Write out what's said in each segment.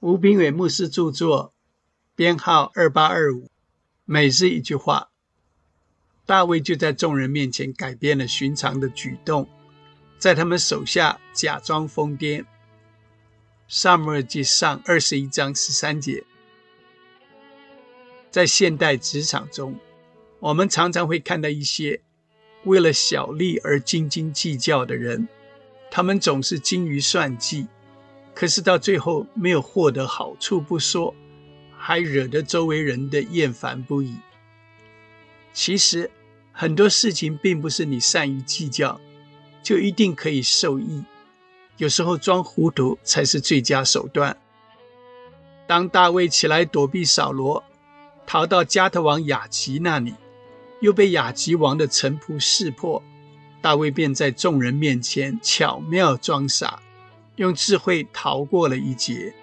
吴炳伟牧师著作，编号二八二五。每日一句话，大卫就在众人面前改变了寻常的举动，在他们手下假装疯癫。萨母尔记上二十一章十三节。在现代职场中，我们常常会看到一些为了小利而斤斤计较的人，他们总是精于算计。可是到最后没有获得好处不说，还惹得周围人的厌烦不已。其实很多事情并不是你善于计较，就一定可以受益。有时候装糊涂才是最佳手段。当大卫起来躲避扫罗，逃到加特王雅吉那里，又被雅吉王的臣仆识破，大卫便在众人面前巧妙装傻。用智慧逃过了一劫。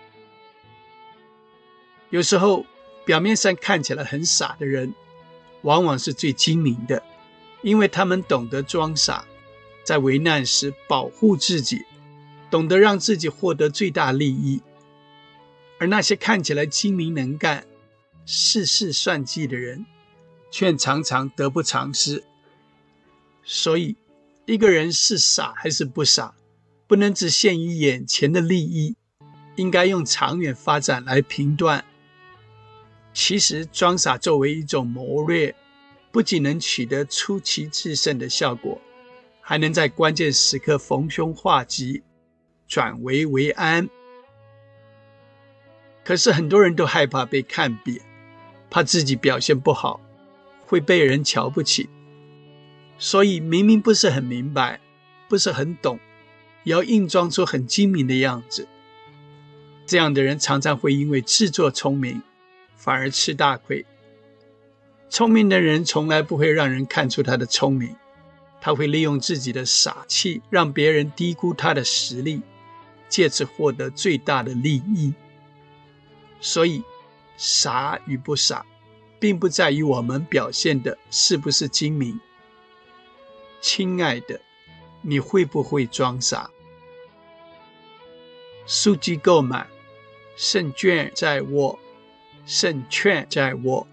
有时候，表面上看起来很傻的人，往往是最精明的，因为他们懂得装傻，在危难时保护自己，懂得让自己获得最大利益。而那些看起来精明能干、事事算计的人，却常常得不偿失。所以，一个人是傻还是不傻？不能只限于眼前的利益，应该用长远发展来评断。其实装傻作为一种谋略，不仅能取得出奇制胜的效果，还能在关键时刻逢凶化吉，转危为安。可是很多人都害怕被看扁，怕自己表现不好会被人瞧不起，所以明明不是很明白，不是很懂。也要硬装出很精明的样子，这样的人常常会因为自作聪明，反而吃大亏。聪明的人从来不会让人看出他的聪明，他会利用自己的傻气，让别人低估他的实力，借此获得最大的利益。所以，傻与不傻，并不在于我们表现的是不是精明。亲爱的，你会不会装傻？数据购买，胜券在握，胜券在握。